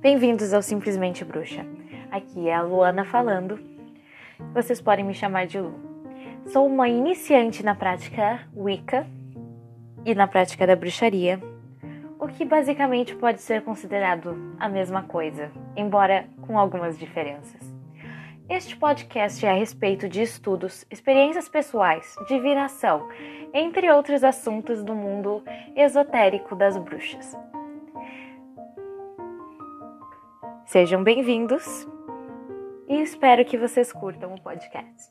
Bem-vindos ao Simplesmente Bruxa. Aqui é a Luana falando. Vocês podem me chamar de Lu. Sou uma iniciante na prática Wicca e na prática da bruxaria, o que basicamente pode ser considerado a mesma coisa, embora com algumas diferenças. Este podcast é a respeito de estudos, experiências pessoais, divinação, entre outros assuntos do mundo esotérico das bruxas. Sejam bem-vindos e espero que vocês curtam o podcast.